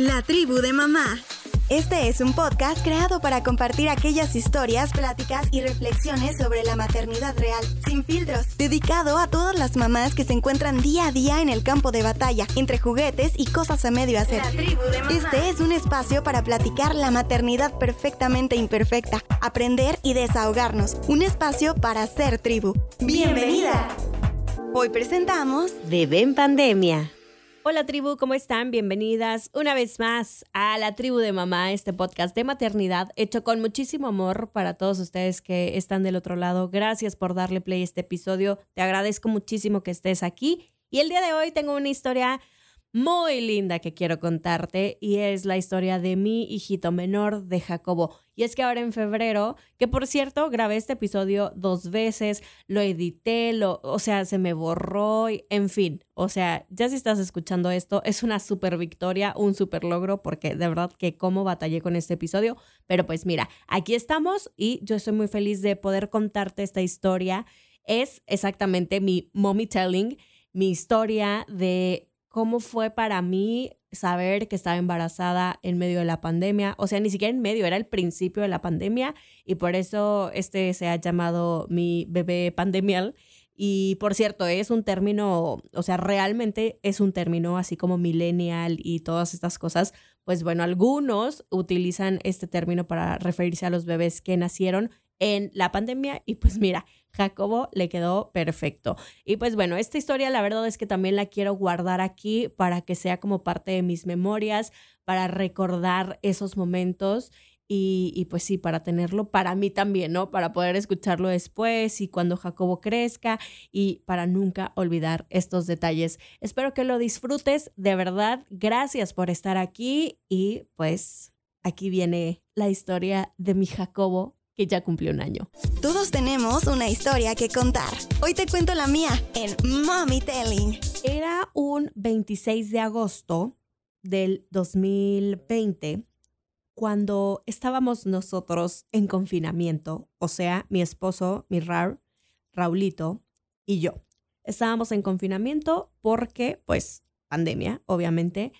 La tribu de mamá. Este es un podcast creado para compartir aquellas historias, pláticas y reflexiones sobre la maternidad real, sin filtros, dedicado a todas las mamás que se encuentran día a día en el campo de batalla, entre juguetes y cosas a medio hacer. Este es un espacio para platicar la maternidad perfectamente imperfecta, aprender y desahogarnos. Un espacio para ser tribu. ¡Bienvenida! Hoy presentamos Bebé en Pandemia. Hola tribu, ¿cómo están? Bienvenidas una vez más a la tribu de mamá, este podcast de maternidad hecho con muchísimo amor para todos ustedes que están del otro lado. Gracias por darle play a este episodio. Te agradezco muchísimo que estés aquí. Y el día de hoy tengo una historia muy linda que quiero contarte y es la historia de mi hijito menor de Jacobo. Y es que ahora en febrero, que por cierto grabé este episodio dos veces, lo edité, lo, o sea, se me borró, y, en fin, o sea, ya si estás escuchando esto, es una super victoria, un super logro, porque de verdad que cómo batallé con este episodio, pero pues mira, aquí estamos y yo estoy muy feliz de poder contarte esta historia. Es exactamente mi mommy telling, mi historia de cómo fue para mí saber que estaba embarazada en medio de la pandemia, o sea, ni siquiera en medio, era el principio de la pandemia y por eso este se ha llamado mi bebé pandemial. Y por cierto, es un término, o sea, realmente es un término así como millennial y todas estas cosas. Pues bueno, algunos utilizan este término para referirse a los bebés que nacieron en la pandemia y pues mira, Jacobo le quedó perfecto. Y pues bueno, esta historia la verdad es que también la quiero guardar aquí para que sea como parte de mis memorias, para recordar esos momentos y, pues sí, para tenerlo para mí también, ¿no? Para poder escucharlo después y cuando Jacobo crezca y para nunca olvidar estos detalles. Espero que lo disfrutes, de verdad. Gracias por estar aquí y pues aquí viene la historia de mi Jacobo que ya cumplió un año. Todos tenemos una historia que contar. Hoy te cuento la mía en Mommy Telling. Era un 26 de agosto del 2020 cuando estábamos nosotros en confinamiento, o sea, mi esposo, mi Raúl, Raulito y yo. Estábamos en confinamiento porque, pues, pandemia, obviamente.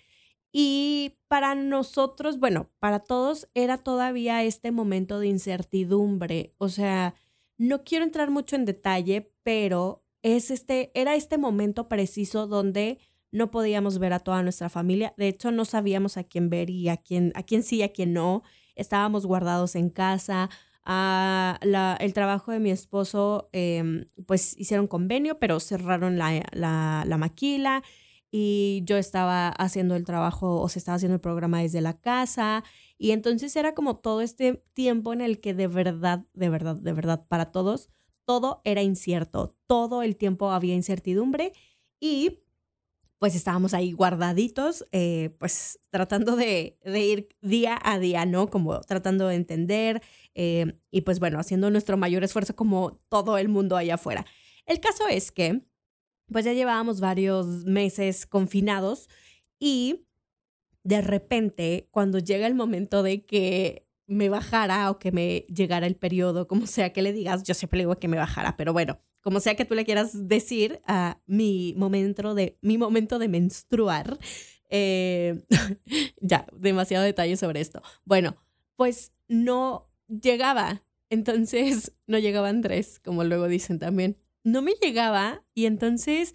Y para nosotros, bueno, para todos era todavía este momento de incertidumbre. O sea, no quiero entrar mucho en detalle, pero es este, era este momento preciso donde no podíamos ver a toda nuestra familia. De hecho, no sabíamos a quién ver y a quién, a quién sí y a quién no. Estábamos guardados en casa. Ah, el trabajo de mi esposo, em, pues hicieron convenio, pero cerraron la, la, la maquila y yo estaba haciendo el trabajo o se estaba haciendo el programa desde la casa y entonces era como todo este tiempo en el que de verdad, de verdad, de verdad, para todos, todo era incierto, todo el tiempo había incertidumbre y pues estábamos ahí guardaditos, eh, pues tratando de, ir día a día, ¿no? Como tratando de entender eh, y pues bueno, haciendo nuestro mayor esfuerzo como todo el mundo allá afuera. El caso es que pues ya llevábamos varios meses confinados y de repente, cuando llega el momento de que me bajara o que me llegara el periodo, como sea que le digas, yo siempre le digo que me bajara, pero bueno, como sea que tú le quieras decir a mi momento de, mi momento de menstruar, eh, ya, demasiado detalle sobre esto. Bueno, pues no llegaba, entonces no llegaba Andrés, como luego dicen también no me llegaba y entonces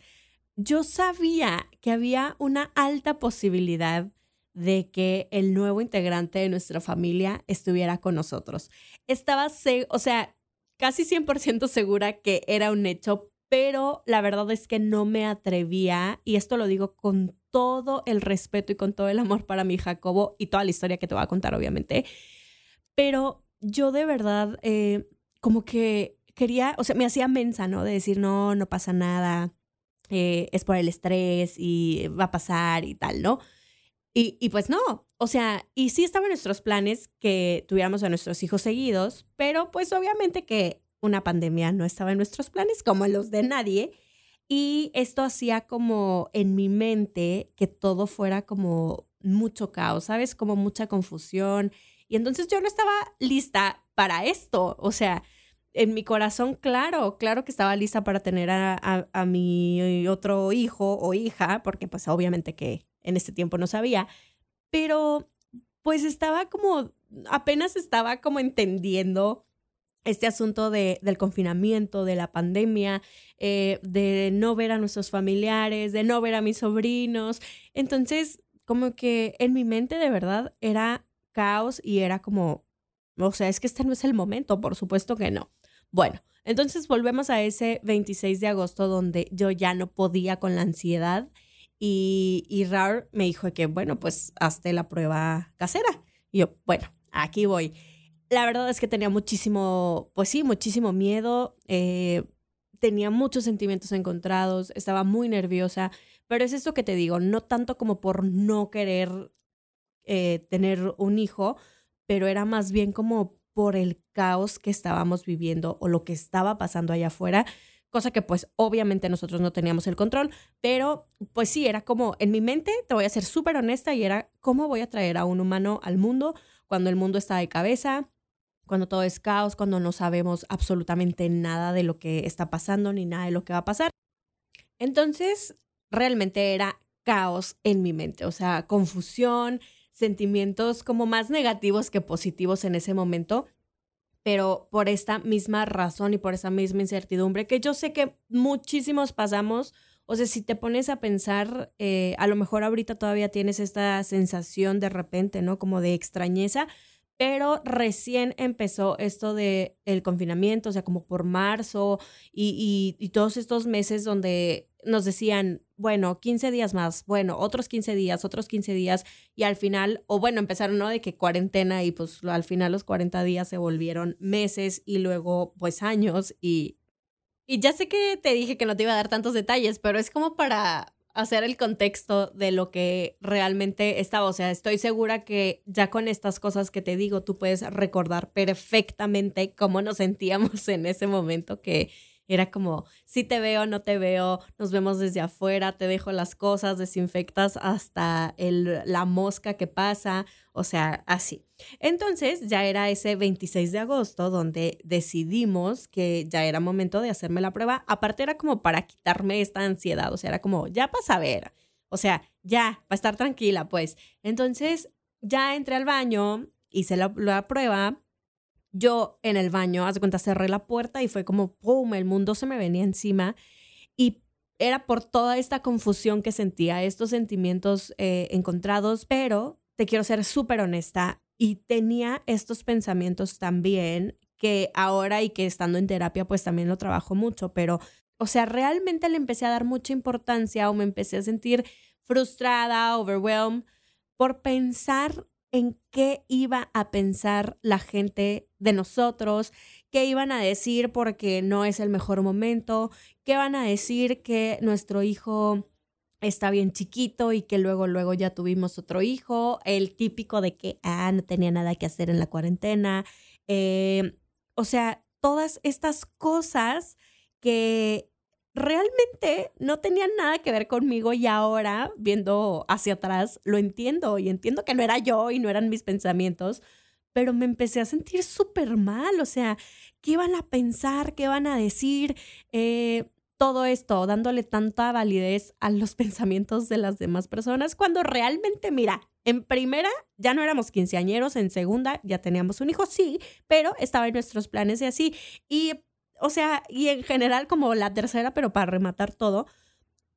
yo sabía que había una alta posibilidad de que el nuevo integrante de nuestra familia estuviera con nosotros. Estaba, o sea, casi 100% segura que era un hecho, pero la verdad es que no me atrevía, y esto lo digo con todo el respeto y con todo el amor para mi Jacobo y toda la historia que te voy a contar, obviamente, pero yo de verdad, eh, como que quería, o sea, me hacía mensa, ¿no? De decir, no, no pasa nada, eh, es por el estrés y va a pasar y tal, ¿no? Y, y, pues no, o sea, y sí estaban nuestros planes que tuviéramos a nuestros hijos seguidos, pero pues obviamente que una pandemia no estaba en nuestros planes como en los de nadie. Y esto hacía como en mi mente que todo fuera como mucho caos, ¿sabes? Como mucha confusión. Y entonces yo no estaba lista para esto. O sea, en mi corazón, claro, claro que estaba lista para tener a, a, mi otro hijo o hija, porque pues obviamente que en este tiempo no sabía, pero pues estaba como, apenas estaba como entendiendo este asunto de, del confinamiento, de la pandemia, eh, de no ver a nuestros familiares, de no ver a mis sobrinos. Entonces, como que en mi mente de verdad era caos y era como, o sea, es que este no es el momento, por supuesto que no. Bueno, entonces volvemos a ese 26 de agosto donde yo ya no podía con la ansiedad y, y me dijo que, bueno, pues hazte la prueba casera. Y yo, bueno, aquí voy. La verdad es que tenía muchísimo, pues sí, muchísimo miedo, eh, tenía muchos sentimientos encontrados, estaba muy nerviosa, pero es esto que te digo, no tanto como por no querer eh, tener un hijo, pero era más bien como por el caos que estábamos viviendo o lo que estaba pasando allá afuera, cosa que pues obviamente nosotros no teníamos el control, pero pues sí, era como en mi mente, te voy a ser súper honesta, y era cómo voy a traer a un humano al mundo cuando el mundo está de cabeza, cuando todo es caos, cuando no sabemos absolutamente nada de lo que está pasando ni nada de lo que va a pasar. Entonces, realmente era caos en mi mente, o sea, confusión, sentimientos como más negativos que positivos en ese momento, pero por esta misma razón y por esa misma incertidumbre que yo sé que muchísimos pasamos. O sea, si te pones a pensar, eh, a lo mejor ahorita todavía tienes esta sensación de repente, ¿no? Como de extrañeza, pero recién empezó esto de el confinamiento, o sea, como por marzo y, y, todos estos meses donde nos decían, bueno, 15 días más, bueno, otros 15 días, otros 15 días, y al final, o bueno, empezaron, ¿no? De que cuarentena y pues al final los 40 días se volvieron meses y luego pues años y... Y ya sé que te dije que no te iba a dar tantos detalles, pero es como para hacer el contexto de lo que realmente estaba. O sea, estoy segura que ya con estas cosas que te digo, tú puedes recordar perfectamente cómo nos sentíamos en ese momento que era como, si te veo, no te veo, nos vemos desde afuera, te dejo las cosas, desinfectas hasta el, la mosca que pasa, o sea, así. Entonces ya era ese 26 de agosto donde decidimos que ya era momento de hacerme la prueba. Aparte era como para quitarme esta ansiedad, o sea, era como, ya para a ver, o sea, ya, para estar tranquila, pues. Entonces ya entré al baño, hice la prueba yo en el baño, hace cuenta, cerré la puerta y fue como, ¡pum!, el mundo se me venía encima. Y era por toda esta confusión que sentía, estos sentimientos eh, encontrados, pero te quiero ser súper honesta y tenía estos pensamientos también que ahora y que estando en terapia pues también lo trabajo mucho, pero o sea, realmente le empecé a dar mucha importancia o me empecé a sentir frustrada, overwhelmed por pensar en qué iba a pensar la gente de nosotros, qué iban a decir porque no es el mejor momento, qué van a decir que nuestro hijo está bien chiquito y que luego, luego ya tuvimos otro hijo, el típico de que, ah, no tenía nada que hacer en la cuarentena. Eh, o sea, todas estas cosas que realmente no tenían nada que ver conmigo y ahora, viendo hacia atrás, lo entiendo y entiendo que no era yo y no eran mis pensamientos, pero me empecé a sentir súper mal, o sea, ¿qué iban a pensar? ¿Qué iban a decir? Eh, todo esto, dándole tanta validez a los pensamientos de las demás personas, cuando realmente, mira, en primera ya no éramos quinceañeros, en segunda ya teníamos un hijo, sí, pero estaba en nuestros planes y así. Y o sea, y en general como la tercera, pero para rematar todo,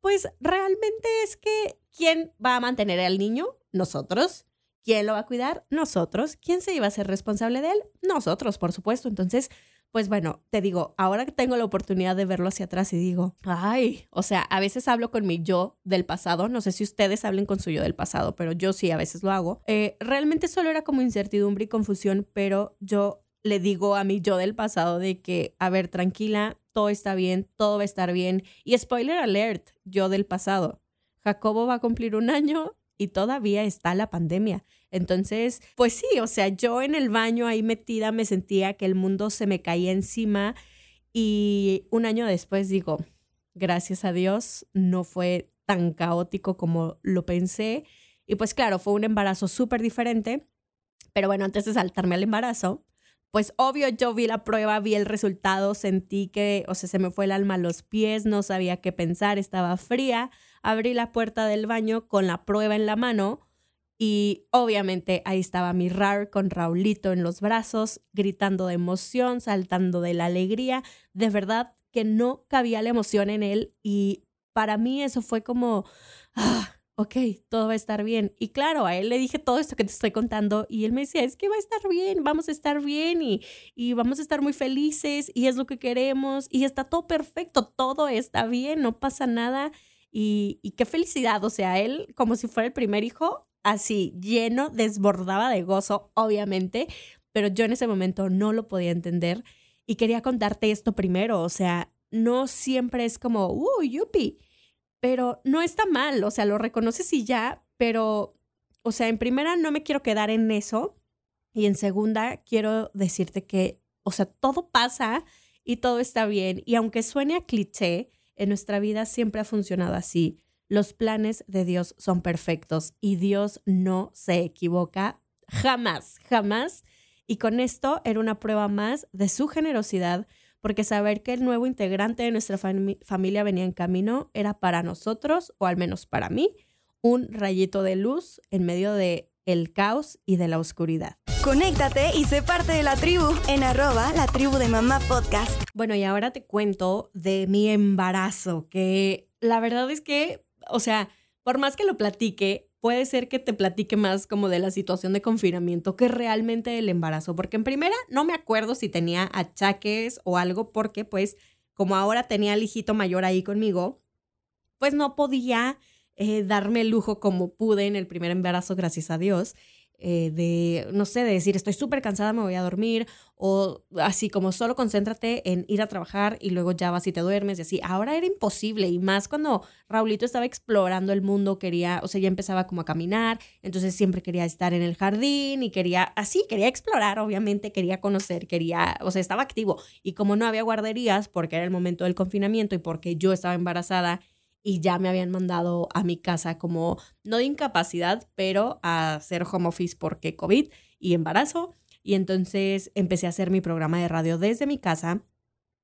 pues realmente es que ¿quién va a mantener al niño? Nosotros. ¿Quién lo va a cuidar? Nosotros. ¿Quién se iba a ser responsable de él? Nosotros, por supuesto. Entonces, pues bueno, te digo, ahora que tengo la oportunidad de verlo hacia atrás y digo, ay, o sea, a veces hablo con mi yo del pasado, no sé si ustedes hablen con su yo del pasado, pero yo sí, a veces lo hago. Eh, realmente solo era como incertidumbre y confusión, pero yo le digo a mi yo del pasado de que, a ver, tranquila, todo está bien, todo va a estar bien. Y spoiler alert, yo del pasado. Jacobo va a cumplir un año y todavía está la pandemia. Entonces, pues sí, o sea, yo en el baño ahí metida me sentía que el mundo se me caía encima y un año después digo, gracias a Dios, no fue tan caótico como lo pensé. Y pues claro, fue un embarazo súper diferente. Pero bueno, antes de saltarme al embarazo, pues obvio yo vi la prueba, vi el resultado, sentí que, o sea, se me fue el alma a los pies, no sabía qué pensar, estaba fría, abrí la puerta del baño con la prueba en la mano Y obviamente ahí estaba mi Rar con Raulito en los brazos, gritando de emoción, saltando de la alegría. De verdad que no cabía la emoción en él y para mí eso fue como, ah, ok, todo va a estar bien. Y claro, a él le dije todo esto que te estoy contando y él me decía, es que va a estar bien, vamos a estar bien y, y vamos a estar muy felices y es lo que queremos y está todo perfecto, todo está bien, no pasa nada. Y, y qué felicidad, o sea, él como si fuera el primer hijo, así lleno, desbordaba de gozo, obviamente, pero yo en ese momento no lo podía entender y quería contarte esto primero, o sea, no siempre es como, uh, yupi, pero no está mal, o sea, lo reconoces y ya, pero, o sea, en primera no me quiero quedar en eso y en segunda quiero decirte que, o sea, todo pasa y todo está bien y aunque suene a cliché, en nuestra vida siempre ha funcionado así. Los planes de Dios son perfectos y Dios no se equivoca jamás, jamás. Y con esto era una prueba más de su generosidad, porque saber que el nuevo integrante de nuestra familia venía en camino era para nosotros, o al menos para mí, un rayito de luz en medio de el caos y de la oscuridad. Conéctate y sé parte de la tribu en arroba la tribu de mamá podcast. Bueno, y ahora te cuento de mi embarazo, que la verdad es que o sea, por más que lo platique, puede ser que te platique más como de la situación de confinamiento que realmente del embarazo, porque en primera no me acuerdo si tenía achaques o algo, porque pues como ahora tenía al hijito mayor ahí conmigo, pues no podía eh, darme el lujo como pude en el primer embarazo, gracias a Dios. Eh, de, no sé, de decir estoy súper cansada, me voy a dormir, o así como solo concéntrate en ir a trabajar y luego ya vas y te duermes y así. Ahora era imposible y más cuando Raulito estaba explorando el mundo, quería, o sea, ya empezaba como a caminar, entonces siempre quería estar en el jardín y quería, así, quería explorar, obviamente, quería conocer, quería, o sea, estaba activo. Y como no había guarderías, porque era el momento del confinamiento y porque yo estaba embarazada, y ya me habían mandado a mi casa como, no de incapacidad, pero a hacer home office porque COVID y embarazo. Y entonces empecé a hacer mi programa de radio desde mi casa.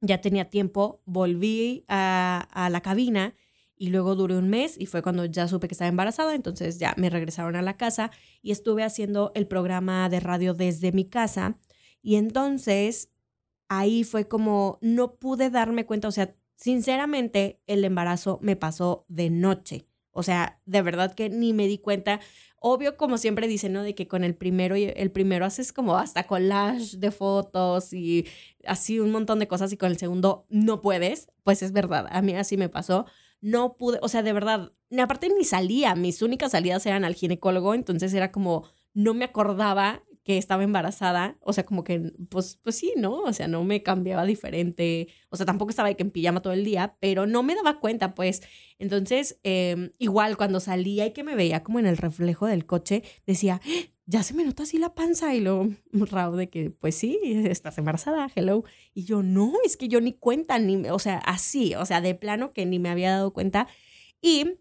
Ya tenía tiempo, volví a, la cabina y luego duré un mes y fue cuando ya supe que estaba embarazada, entonces ya me regresaron a la casa y estuve haciendo el programa de radio desde mi casa. Y entonces ahí fue como no pude darme cuenta, o sea, Sinceramente, el embarazo me pasó de noche. O sea, de verdad que ni me di cuenta. Obvio, como siempre dicen, ¿no? De que con el primero, el primero haces como hasta collage de fotos y así un montón de cosas y con el segundo no puedes. Pues es verdad, a mí así me pasó. No pude, o sea, de verdad, aparte ni salía, mis únicas salidas eran al ginecólogo, entonces era como, no me acordaba que estaba embarazada, o sea, como que, pues, pues sí, ¿no? O sea, no me cambiaba diferente, o sea, tampoco estaba en pijama todo el día, pero no me daba cuenta, pues. Entonces, em, igual cuando salía y que me veía como en el reflejo del coche, decía, ¡Ah! ya se me nota así la panza y lo raro de que, pues sí, estás embarazada, hello. Y yo, no, es que yo ni cuenta, ni, o sea, así, o sea, de plano que ni me había dado cuenta. Y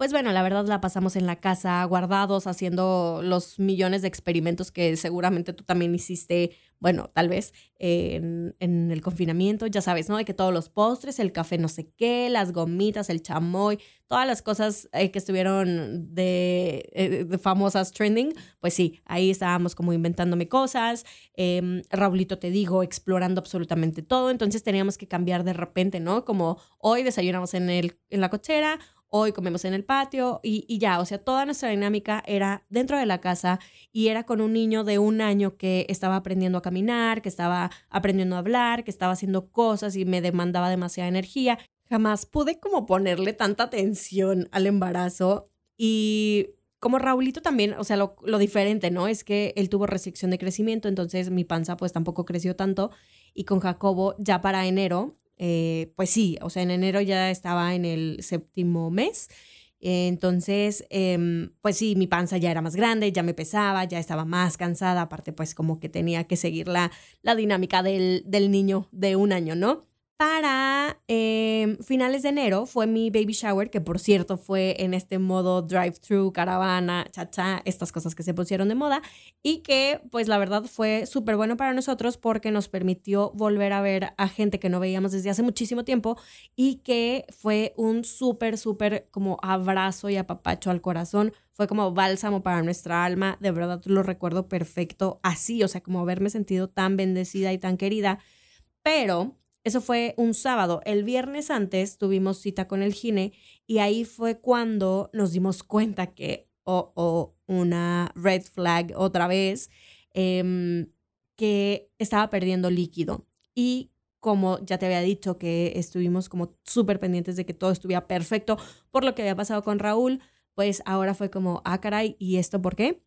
pues bueno, la verdad la pasamos en la casa, guardados, haciendo los millones de experimentos que seguramente tú también hiciste, bueno, tal vez en, el confinamiento, ya sabes, ¿no? De que todos los postres, el café no sé qué, las gomitas, el chamoy, todas las cosas eh, que estuvieron de, eh, de, famosas trending, pues sí, ahí estábamos como inventándome cosas, eh, Raulito te digo, explorando absolutamente todo, entonces teníamos que cambiar de repente, ¿no? Como hoy desayunamos en, el, en la cochera, hoy comemos en el patio y, ya, o sea, toda nuestra dinámica era dentro de la casa y era con un niño de un año que estaba aprendiendo a caminar, que estaba aprendiendo a hablar, que estaba haciendo cosas y me demandaba demasiada energía. Jamás pude como ponerle tanta atención al embarazo y como Raulito también, o sea, lo, lo, diferente, ¿no? Es que él tuvo restricción de crecimiento, entonces mi panza pues tampoco creció tanto. Y con Jacobo ya para enero eh, pues sí, o sea, en enero ya estaba en el séptimo mes. Entonces, em, pues sí, mi panza ya era más grande, ya me pesaba, ya estaba más cansada, aparte pues como que tenía que seguir la, la dinámica del, del niño de un año, ¿no? Para em, finales de enero fue mi baby shower, que por cierto fue en este modo drive-thru, caravana, cha-cha, estas cosas que se pusieron de moda y que pues la verdad fue súper bueno para nosotros porque nos permitió volver a ver a gente que no veíamos desde hace muchísimo tiempo y que fue un súper, súper como abrazo y apapacho al corazón. Fue como bálsamo para nuestra alma, de verdad lo recuerdo perfecto así, o sea, como haberme sentido tan bendecida y tan querida. Pero eso fue un sábado. El viernes antes tuvimos cita con el gine y ahí fue cuando nos dimos cuenta que, o oh, una red flag otra vez, em, que estaba perdiendo líquido. Y como ya te había dicho que estuvimos como súper pendientes de que todo estuviera perfecto por lo que había pasado con Raúl, pues ahora fue como, ah, caray, ¿y esto por qué?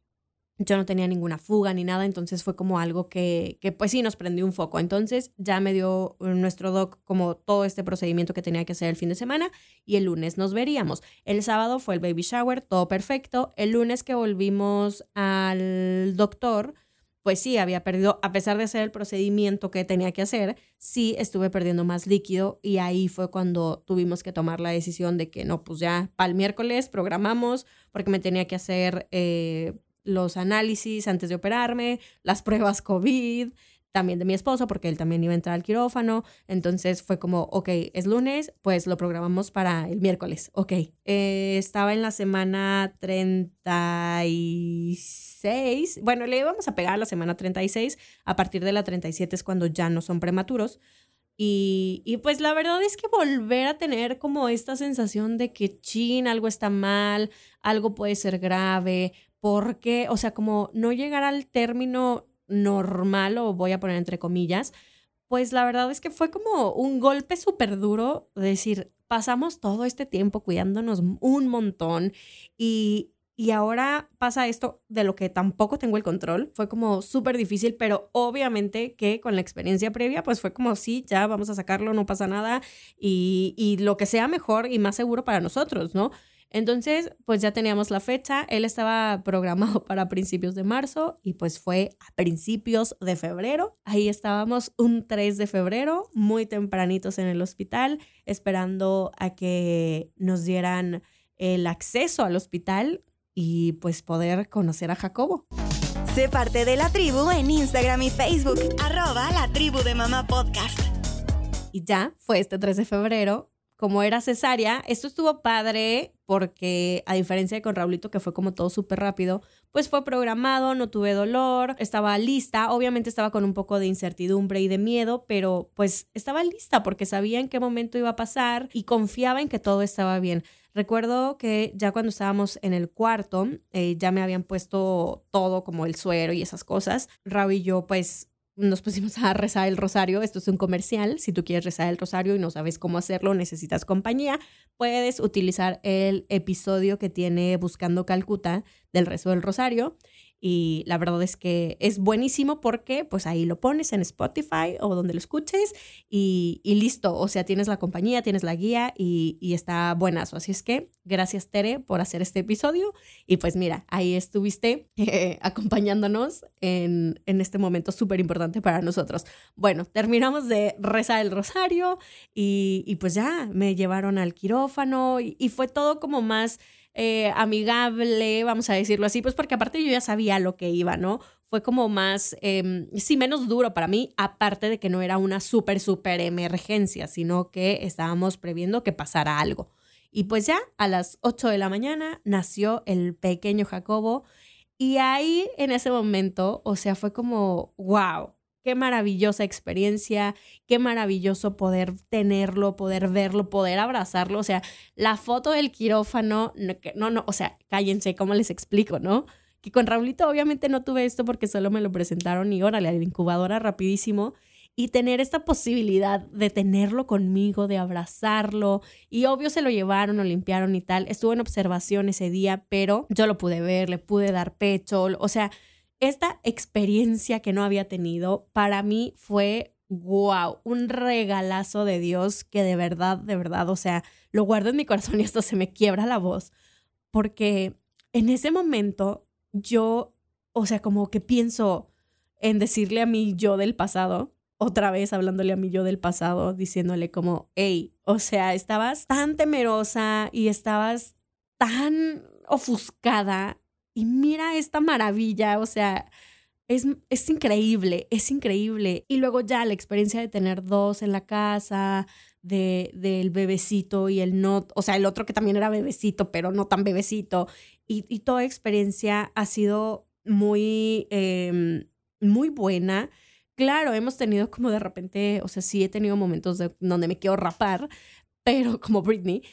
Yo no tenía ninguna fuga ni nada, entonces fue como algo que, que pues sí nos prendió un foco. Entonces ya me dio nuestro doc como todo este procedimiento que tenía que hacer el fin de semana y el lunes nos veríamos. El sábado fue el baby shower, todo perfecto. El lunes que volvimos al doctor, pues sí, había perdido, a pesar de hacer el procedimiento que tenía que hacer, sí estuve perdiendo más líquido y ahí fue cuando tuvimos que tomar la decisión de que no, pues ya para el miércoles programamos porque me tenía que hacer... Eh, los análisis antes de operarme, las pruebas COVID, también de mi esposo, porque él también iba a entrar al quirófano. Entonces fue como, ok, es lunes, pues lo programamos para el miércoles. Ok, eh, estaba en la semana 36. Bueno, le íbamos a pegar la semana 36. A partir de la 37 es cuando ya no son prematuros. Y, y, pues la verdad es que volver a tener como esta sensación de que chin, algo está mal, algo puede ser grave, porque, o sea, como no llegar al término normal, o voy a poner entre comillas, pues la verdad es que fue como un golpe súper duro, decir, pasamos todo este tiempo cuidándonos un montón y, y ahora pasa esto de lo que tampoco tengo el control. Fue como súper difícil, pero obviamente que con la experiencia previa, pues fue como, sí, ya vamos a sacarlo, no pasa nada y, y lo que sea mejor y más seguro para nosotros, ¿no? Entonces, pues ya teníamos la fecha, él estaba programado para principios de marzo y pues fue a principios de febrero. Ahí estábamos un 3 de febrero, muy tempranitos en el hospital, esperando a que nos dieran el acceso al hospital y pues poder conocer a Jacobo. Sé parte de la tribu en Instagram y Facebook, arroba la tribu de mamá podcast. Y ya fue este 3 de febrero como era cesárea, esto estuvo padre porque a diferencia de con Raulito que fue como todo súper rápido, pues fue programado, no tuve dolor, estaba lista, obviamente estaba con un poco de incertidumbre y de miedo, pero pues estaba lista porque sabía en qué momento iba a pasar y confiaba en que todo estaba bien. Recuerdo que ya cuando estábamos en el cuarto, eh, ya me habían puesto todo como el suero y esas cosas. Raúl y yo pues nos pusimos a rezar el rosario. Esto es un comercial. Si tú quieres rezar el rosario y no sabes cómo hacerlo, necesitas compañía, puedes utilizar el episodio que tiene Buscando Calcuta del rezo del rosario y la verdad es que es buenísimo porque pues ahí lo pones en Spotify o donde lo escuches y, listo, o sea, tienes la compañía, tienes la guía y, está buenazo. Así es que gracias Tere por hacer este episodio y pues mira, ahí estuviste acompañándonos en, este momento súper importante para nosotros. Bueno, terminamos de rezar el rosario y, pues ya me llevaron al quirófano y fue todo como más eh, amigable, vamos a decirlo así, pues porque aparte yo ya sabía lo que iba, ¿no? Fue como más, eh, sí, menos duro para mí, aparte de que no era una súper, súper emergencia, sino que estábamos previendo que pasara algo. Y pues ya a las 8 de la mañana nació el pequeño Jacobo y ahí en ese momento, o sea, fue como, wow, Qué maravillosa experiencia, qué maravilloso poder tenerlo, poder verlo, poder abrazarlo. O sea, la foto del quirófano, no, no, o sea, cállense, ¿cómo les explico, no? Que con Raulito obviamente no tuve esto porque solo me lo presentaron y órale, a la incubadora rapidísimo. Y tener esta posibilidad de tenerlo conmigo, de abrazarlo. Y obvio se lo llevaron, lo limpiaron y tal. Estuvo en observación ese día, pero yo lo pude ver, le pude dar pecho. O sea, esta experiencia que no había tenido para mí fue wow, un regalazo de Dios que de verdad, de verdad, o sea, lo guardo en mi corazón y esto se me quiebra la voz, porque en ese momento yo, o sea, como que pienso en decirle a mí yo del pasado, otra vez hablándole a mí yo del pasado, diciéndole como, hey, o sea, estabas tan temerosa y estabas tan ofuscada y mira esta maravilla, o sea, es, es, increíble, es increíble. Y luego ya la experiencia de tener dos en la casa, de, del bebecito y el no, o sea, el otro que también era bebecito, pero no tan bebecito. Y, toda experiencia ha sido muy, eh, muy buena. Claro, hemos tenido como de repente, o sea, sí he tenido momentos de, donde me quiero rapar, pero como Britney,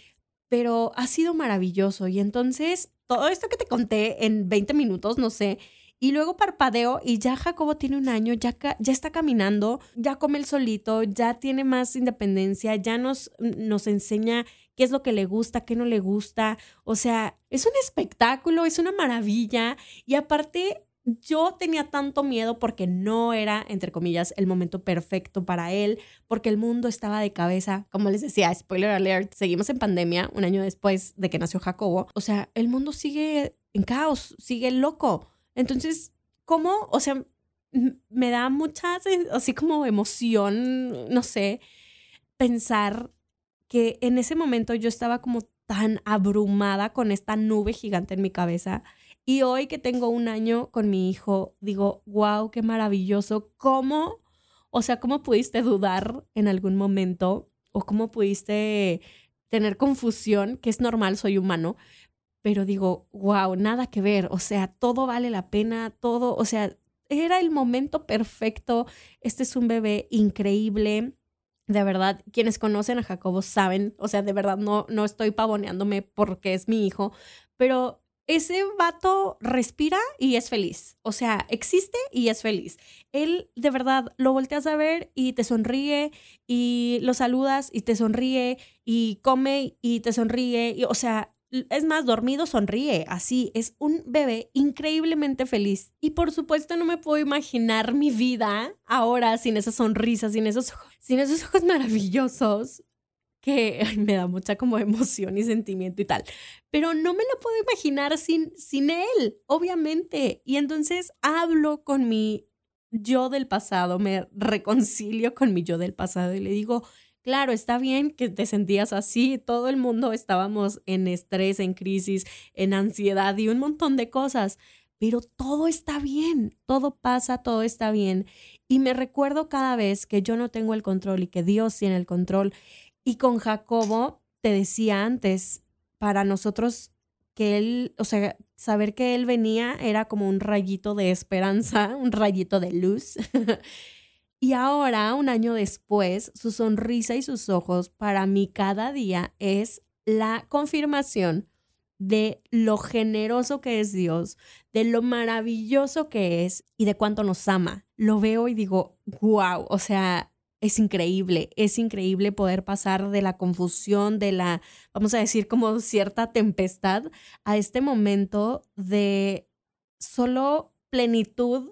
pero ha sido maravilloso. Y entonces, todo esto que te conté en 20 minutos, no sé, y luego parpadeo y ya Jacobo tiene un año, ya, ya está caminando, ya come el solito, ya tiene más independencia, ya nos, nos enseña qué es lo que le gusta, qué no le gusta. O sea, es un espectáculo, es una maravilla. Y aparte, yo tenía tanto miedo porque no era, entre comillas, el momento perfecto para él, porque el mundo estaba de cabeza. Como les decía, spoiler alert, seguimos en pandemia un año después de que nació Jacobo. O sea, el mundo sigue en caos, sigue loco. Entonces, ¿cómo? O sea, me da mucha, así como emoción, no sé, pensar que en ese momento yo estaba como tan abrumada con esta nube gigante en mi cabeza. Y hoy que tengo un año con mi hijo, digo, wow, qué maravilloso. ¿Cómo? O sea, ¿cómo pudiste dudar en algún momento? ¿O cómo pudiste tener confusión? Que es normal, soy humano pero digo, wow, nada que ver, o sea, todo vale la pena, todo, o sea, era el momento perfecto, este es un bebé increíble. De verdad, quienes conocen a Jacobo saben, o sea, de verdad no, no estoy pavoneándome porque es mi hijo, pero ese vato respira y es feliz. O sea, existe y es feliz. Él de verdad lo volteas a ver y te sonríe y lo saludas y te sonríe y come y te sonríe. Y, o sea, es más, dormido sonríe, así, es un bebé increíblemente feliz. Y por supuesto no me puedo imaginar mi vida ahora sin esa sonrisa, sin esos, sin esos ojos maravillosos, que me da mucha como emoción y sentimiento y tal. Pero no me lo puedo imaginar sin, sin él, obviamente. Y entonces hablo con mi yo del pasado, me reconcilio con mi yo del pasado y le digo, Claro, está bien que te sentías así, todo el mundo estábamos en estrés, en crisis, en ansiedad y un montón de cosas, pero todo está bien, todo pasa, todo está bien. Y me recuerdo cada vez que yo no tengo el control y que Dios tiene el control. Y con Jacobo, te decía antes, para nosotros que él, o sea, saber que él venía era como un rayito de esperanza, un rayito de luz. Y ahora, un año después, su sonrisa y sus ojos para mí cada día es la confirmación de lo generoso que es Dios, de lo maravilloso que es y de cuánto nos ama. Lo veo y digo, wow, o sea, es increíble, es increíble poder pasar de la confusión, de la, vamos a decir, como cierta tempestad, a este momento de solo plenitud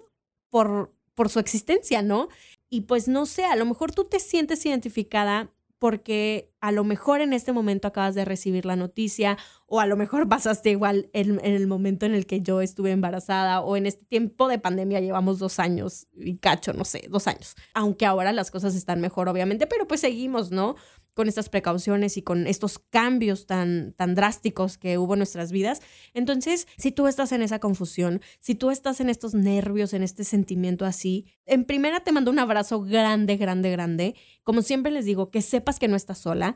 por, por su existencia, ¿no? Y pues no sé, a lo mejor tú te sientes identificada porque a lo mejor en este momento acabas de recibir la noticia o a lo mejor pasaste igual en, el momento en el que yo estuve embarazada o en este tiempo de pandemia llevamos dos años y cacho, no sé, dos años. Aunque ahora las cosas están mejor, obviamente, pero pues seguimos, ¿no? con estas precauciones y con estos cambios tan, tan drásticos que hubo en nuestras vidas. Entonces, si tú estás en esa confusión, si tú estás en estos nervios, en este sentimiento así, en primera te mando un abrazo grande, grande, grande. Como siempre les digo, que sepas que no estás sola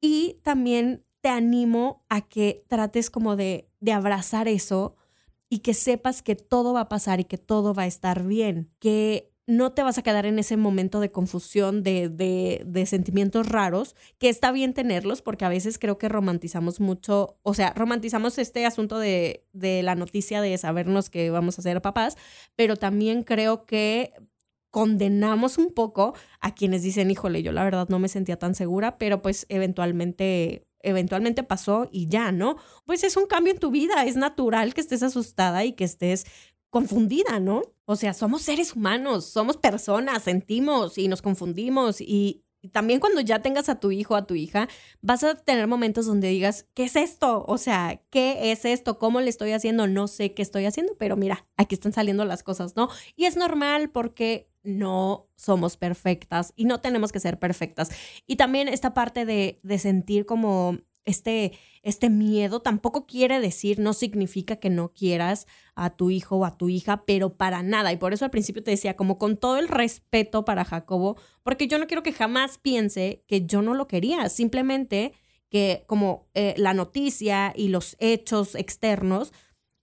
y también te animo a que trates como de, de abrazar eso y que sepas que todo va a pasar y que todo va a estar bien, que no te vas a quedar en ese momento de confusión, de, de, sentimientos raros, que está bien tenerlos, porque a veces creo que romantizamos mucho, o sea, romantizamos este asunto de, de la noticia de sabernos que vamos a ser papás, pero también creo que condenamos un poco a quienes dicen, híjole, yo la verdad no me sentía tan segura, pero pues eventualmente eventualmente pasó y ya, ¿no? Pues es un cambio en tu vida, es natural que estés asustada y que estés confundida, ¿no? O sea, somos seres humanos, somos personas, sentimos y nos confundimos y también cuando ya tengas a tu hijo o a tu hija, vas a tener momentos donde digas, ¿qué es esto? O sea, ¿qué es esto? ¿Cómo le estoy haciendo? No sé qué estoy haciendo, pero mira, aquí están saliendo las cosas, ¿no? Y es normal porque no somos perfectas y no tenemos que ser perfectas. Y también esta parte de, de sentir como este, este miedo tampoco quiere decir, no significa que no quieras a tu hijo o a tu hija, pero para nada. Y por eso al principio te decía, como con todo el respeto para Jacobo, porque yo no quiero que jamás piense que yo no lo quería, simplemente que como eh, la noticia y los hechos externos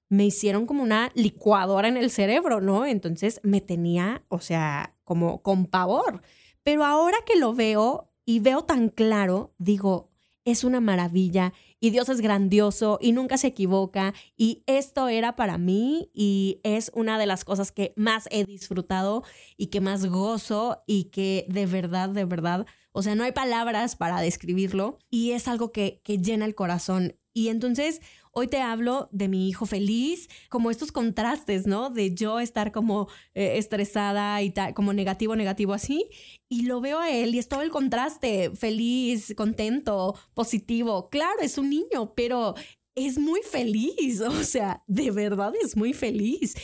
me hicieron como una licuadora en el cerebro, ¿no? Entonces me tenía, o sea, como con pavor. Pero ahora que lo veo y veo tan claro, digo, es una maravilla y Dios es grandioso y nunca se equivoca y esto era para mí y es una de las cosas que más he disfrutado y que más gozo y que de verdad, de verdad, o sea, no hay palabras para describirlo y es algo que, que llena el corazón. Y entonces, Hoy te hablo de mi hijo feliz, como estos contrastes, ¿no? De yo estar como eh, estresada y tal, como negativo, negativo así, y lo veo a él y es todo el contraste, feliz, contento, positivo. Claro, es un niño, pero es muy feliz, o sea, de verdad es muy feliz.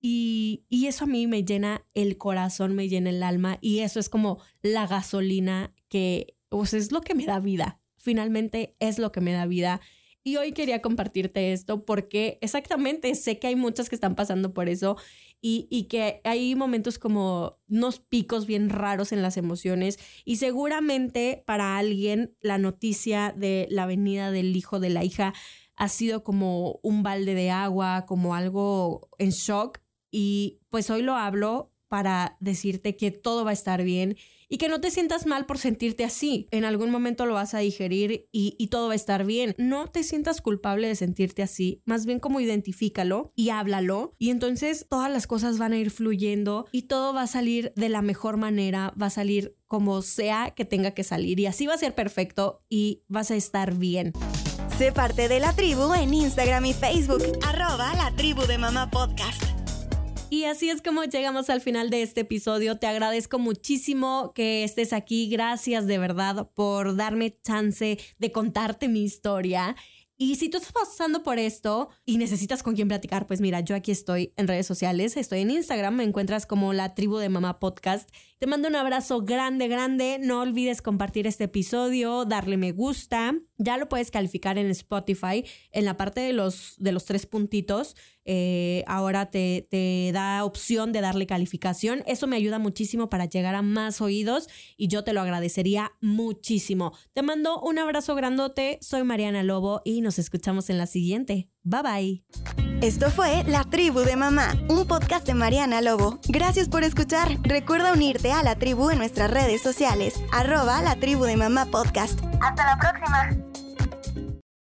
Y, y, eso a mí me llena el corazón, me llena el alma y eso es como la gasolina que pues, es lo que me da vida. Finalmente es lo que me da vida y hoy quería compartirte esto porque exactamente sé que hay muchas que están pasando por eso y, que hay momentos como unos picos bien raros en las emociones y seguramente para alguien la noticia de la venida del hijo de la hija ha sido como un balde de agua, como algo en shock y pues hoy lo hablo para decirte que todo va a estar bien y que no te sientas mal por sentirte así. En algún momento lo vas a digerir y, todo va a estar bien. No te sientas culpable de sentirte así, más bien como identifícalo y háblalo y entonces todas las cosas van a ir fluyendo y todo va a salir de la mejor manera, va a salir como sea que tenga que salir y así va a ser perfecto y vas a estar bien. Sé parte de la tribu en Instagram y Facebook, arroba la tribu de mamá podcast. Y así es como llegamos al final de este episodio. Te agradezco muchísimo que estés aquí. Gracias de verdad por darme chance de contarte mi historia. Y si tú estás pasando por esto y necesitas con quién platicar, pues mira, yo aquí estoy en redes sociales, estoy en Instagram, me encuentras como la tribu de mamá podcast. Te mando un abrazo grande, grande. No olvides compartir este episodio, darle me gusta. Ya lo puedes calificar en Spotify en la parte de los, de los tres puntitos. Eh, ahora te, te da opción de darle calificación. Eso me ayuda muchísimo para llegar a más oídos y yo te lo agradecería muchísimo. Te mando un abrazo grandote. Soy Mariana Lobo y nos escuchamos en la siguiente. Bye bye. Esto fue La Tribu de Mamá, un podcast de Mariana Lobo. Gracias por escuchar. Recuerda unirte a la tribu en nuestras redes sociales, arroba la tribu de mamá podcast. Hasta la próxima.